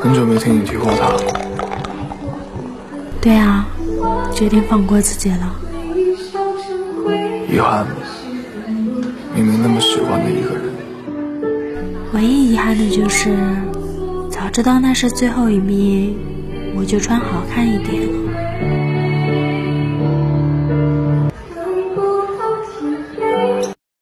很久没听你提过他。对啊，决定放过自己了。遗憾，明明那么喜欢的一个人。唯一遗憾的就是，早知道那是最后一面，我就穿好看一点了。